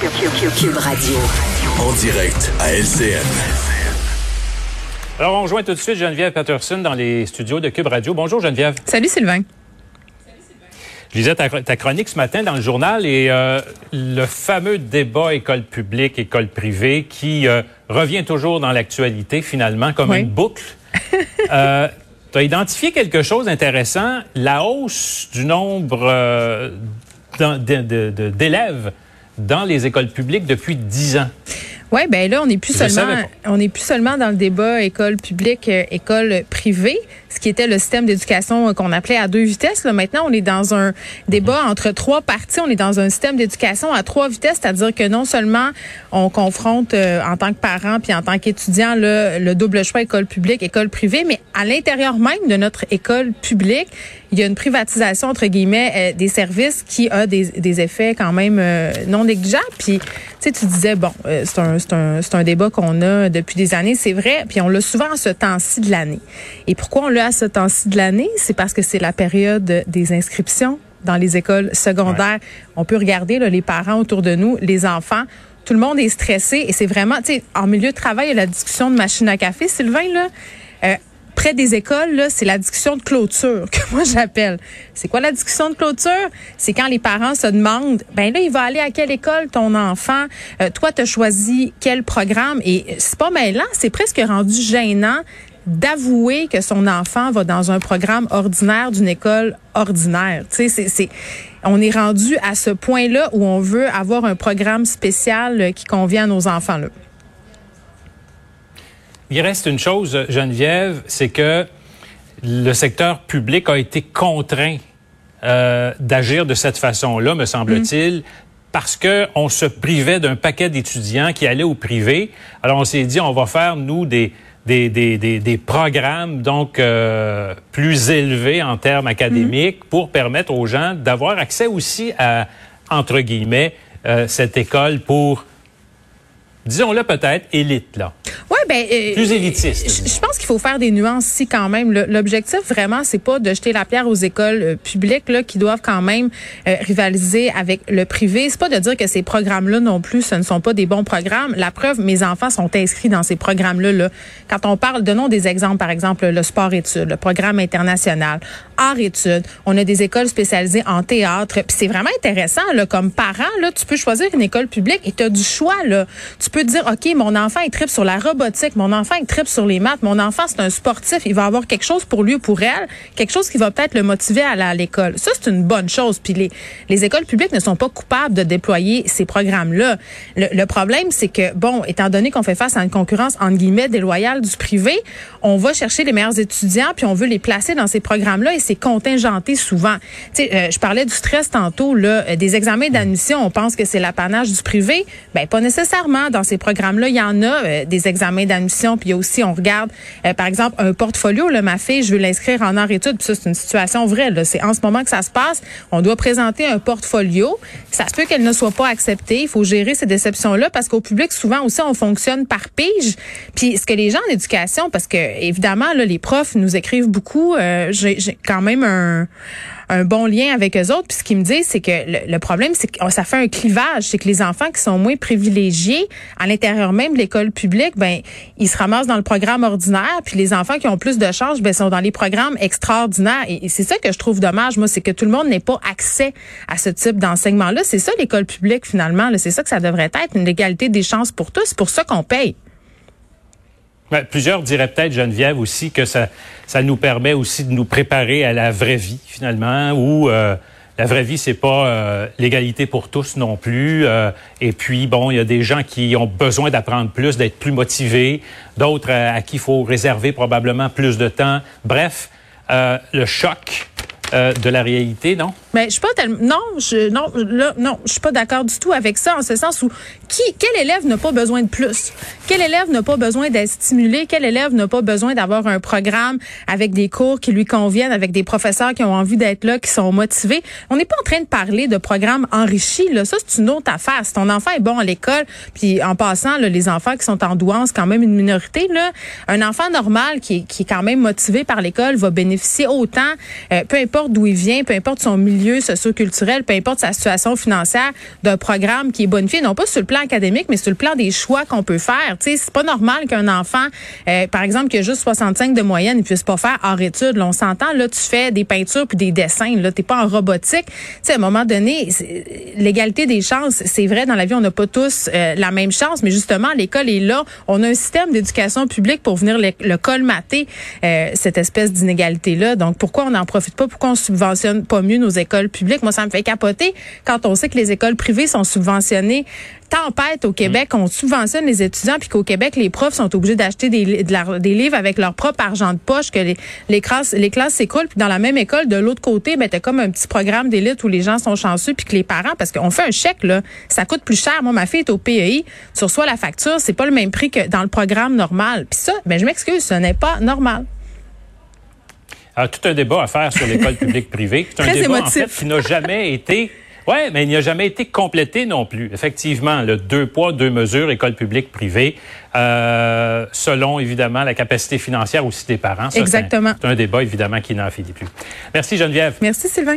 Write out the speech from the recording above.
Cube Radio. En direct à LCN. Alors, on rejoint tout de suite Geneviève Patterson dans les studios de Cube Radio. Bonjour Geneviève. Salut Sylvain. Je lisais ta, chronique ce matin dans le journal et euh, le fameux débat école publique, école privée qui euh, revient toujours dans l'actualité finalement comme une boucle. euh, tu as identifié quelque chose d'intéressant, la hausse du nombre d'élèves dans les écoles publiques depuis dix ans. Oui, ben là, on n'est plus seulement on n'est plus seulement dans le débat école publique, euh, école privée, ce qui était le système d'éducation euh, qu'on appelait à deux vitesses. Là, maintenant, on est dans un débat entre trois parties. On est dans un système d'éducation à trois vitesses, c'est-à-dire que non seulement on confronte euh, en tant que parent puis en tant qu'étudiant le double choix école publique, école privée, mais à l'intérieur même de notre école publique, il y a une privatisation entre guillemets des services qui a des, des effets quand même non négligeables. Puis, tu sais, tu disais bon, c'est un c'est un, un, débat qu'on a depuis des années, c'est vrai, puis on l'a souvent à ce temps-ci de l'année. Et pourquoi on l'a à ce temps-ci de l'année? C'est parce que c'est la période des inscriptions dans les écoles secondaires. On peut regarder là, les parents autour de nous, les enfants. Tout le monde est stressé et c'est vraiment, tu sais, en milieu de travail, il y a la discussion de machine à café, Sylvain, là. Euh, près des écoles, c'est la discussion de clôture que moi j'appelle. C'est quoi la discussion de clôture? C'est quand les parents se demandent, ben là, il va aller à quelle école ton enfant? Euh, toi, tu as choisi quel programme? Et c'est pas mêlant, c'est presque rendu gênant d'avouer que son enfant va dans un programme ordinaire d'une école ordinaire. Tu sais, c'est, on est rendu à ce point-là où on veut avoir un programme spécial qui convient à nos enfants là. Il reste une chose, Geneviève, c'est que le secteur public a été contraint euh, d'agir de cette façon-là, me semble-t-il, parce que on se privait d'un paquet d'étudiants qui allaient au privé. Alors on s'est dit, on va faire nous des des, des, des, programmes donc euh, plus élevés en termes académiques pour permettre aux gens d'avoir accès aussi à entre guillemets euh, cette école pour disons-le peut-être élite là. Ouais, ben euh, plus élitiste. Je pense qu'il faut faire des nuances ici quand même. L'objectif vraiment, c'est pas de jeter la pierre aux écoles euh, publiques là qui doivent quand même euh, rivaliser avec le privé. C'est pas de dire que ces programmes-là non plus, ce ne sont pas des bons programmes. La preuve, mes enfants sont inscrits dans ces programmes-là. Là. Quand on parle, donnons des exemples, par exemple le sport-études, le programme international, art-études. On a des écoles spécialisées en théâtre. Puis c'est vraiment intéressant là, comme parent là, tu peux choisir une école publique et tu as du choix là. Tu peux dire OK, mon enfant est trip sur la robotique, mon enfant est trip sur les maths, mon enfant c'est un sportif, il va avoir quelque chose pour lui ou pour elle, quelque chose qui va peut-être le motiver à aller à l'école. Ça c'est une bonne chose. Puis les les écoles publiques ne sont pas coupables de déployer ces programmes-là. Le, le problème c'est que bon, étant donné qu'on fait face à une concurrence entre guillemets déloyale du privé, on va chercher les meilleurs étudiants puis on veut les placer dans ces programmes-là et c'est contingenté souvent. Tu sais, euh, je parlais du stress tantôt là, euh, des examens d'admission, on pense que c'est l'apanage du privé, ben pas nécessairement dans ces programmes-là, il y en a euh, des examens d'admission, puis aussi on regarde par exemple un portfolio là, ma fille, je veux l'inscrire en art études, puis ça c'est une situation vraie c'est en ce moment que ça se passe, on doit présenter un portfolio, ça se peut qu'elle ne soit pas acceptée, il faut gérer ces déceptions là parce qu'au public souvent aussi on fonctionne par pige. Puis ce que les gens en éducation parce que évidemment là les profs nous écrivent beaucoup, j'ai quand même un, un bon lien avec eux autres. Puis ce qu'ils me disent, c'est que le, problème, c'est que ça fait un clivage. C'est que les enfants qui sont moins privilégiés à l'intérieur même de l'école publique, ben ils se ramassent dans le programme ordinaire. Puis les enfants qui ont plus de charges, ben sont dans les programmes extraordinaires. Et, c'est ça que je trouve dommage, moi, c'est que tout le monde n'ait pas accès à ce type d'enseignement-là. C'est ça l'école publique finalement. C'est ça que ça devrait être, une égalité des chances pour tous. Pour ça qu'on paye. Ben, plusieurs diraient peut-être, Geneviève, aussi que ça, ça nous permet aussi de nous préparer à la vraie vie, finalement, où euh, la vraie vie, c'est pas euh, l'égalité pour tous non plus. Euh, et puis, bon, il y a des gens qui ont besoin d'apprendre plus, d'être plus motivés, d'autres à, qui il faut réserver probablement plus de temps. Bref, le choc euh, de la réalité, non? Mais je suis pas tellement non, je non là non, je suis pas d'accord du tout avec ça en ce sens où qui quel élève n'a pas besoin de plus? Quel élève n'a pas besoin d'être stimulé? Quel élève n'a pas besoin d'avoir un programme avec des cours qui lui conviennent, avec des professeurs qui ont envie d'être là, qui sont motivés? On n'est pas en train de parler de programmes enrichis là, ça c'est une autre affaire. Si ton enfant est bon à l'école, puis en passant les enfants qui sont en douance quand même une minorité là, un enfant normal qui qui est quand même motivé par l'école va bénéficier autant euh, peu importe d'où il vient, peu importe son milieu socioculturel, peu importe sa situation financière, d'un programme qui est bonifié, non pas sur le plan académique, mais sur le plan des choix qu'on peut faire. Tu sais, c'est pas normal qu'un enfant, euh, par exemple, qui a juste 65 de moyenne, ne puisse pas faire hors études. Là, on s'entend, là, tu fais des peintures puis des dessins. Là, t'es pas en robotique. Tu sais, à un moment donné, l'égalité des chances, c'est vrai, dans la vie, on n'a pas tous euh, la même chance, mais justement, l'école est là. On a un système d'éducation publique pour venir le, le colmater, euh, cette espèce d'inégalité-là. Donc, pourquoi on n'en profite pas? Pourquoi on subventionne pas mieux nos écoles? publiques. Moi, ça me fait capoter quand on sait que les écoles privées sont subventionnées tempête au Québec, on subventionne les étudiants, puis qu'au Québec, les profs sont obligés d'acheter des, des livres avec leur propre argent de poche, que les, les classes les classes s'écroulent, puis dans la même école, de l'autre côté, ben, t'as comme un petit programme d'élite où les gens sont chanceux, puis que les parents, parce qu'on fait un chèque, là, ça coûte plus cher. Moi, ma fille est au PEI, tu reçois la facture, c'est pas le même prix que dans le programme normal. Puis ça, ben, je m'excuse, ce n'est pas normal. Tout un débat à faire sur l'école publique privée. C'est un débat, en fait, qui n'a jamais été oui, mais il n'a jamais été complété non plus. Effectivement, le deux poids, deux mesures, école publique, privée, euh, selon évidemment la capacité financière aussi des parents. Exactement. C'est un, un, débat évidemment qui n'en finit plus. Merci Geneviève. Merci Sylvain.